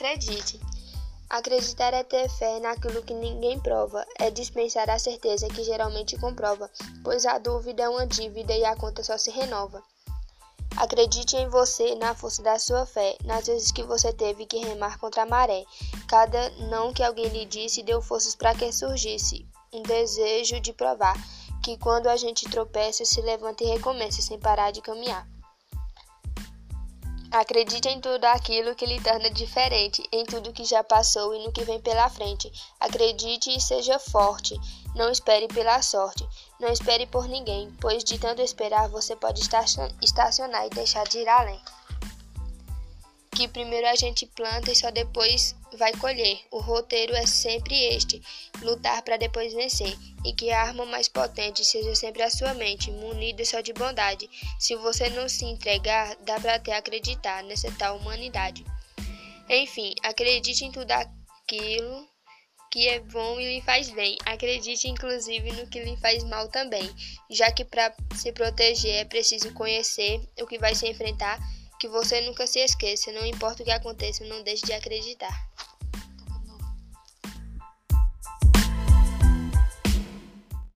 Acredite. Acreditar é ter fé naquilo que ninguém prova, é dispensar a certeza que geralmente comprova, pois a dúvida é uma dívida e a conta só se renova. Acredite em você, na força da sua fé, nas vezes que você teve que remar contra a maré. Cada não que alguém lhe disse deu forças para que surgisse um desejo de provar que quando a gente tropeça, se levanta e recomeça sem parar de caminhar. Acredite em tudo aquilo que lhe torna diferente, em tudo que já passou e no que vem pela frente. Acredite e seja forte. Não espere pela sorte. Não espere por ninguém, pois de tanto esperar você pode estacionar e deixar de ir além que primeiro a gente planta e só depois vai colher. O roteiro é sempre este: lutar para depois vencer, e que a arma mais potente seja sempre a sua mente, munida só de bondade. Se você não se entregar, dá para até acreditar nessa tal humanidade. Enfim, acredite em tudo aquilo que é bom e lhe faz bem. Acredite inclusive no que lhe faz mal também, já que para se proteger é preciso conhecer o que vai se enfrentar que você nunca se esqueça, não importa o que aconteça, não deixe de acreditar.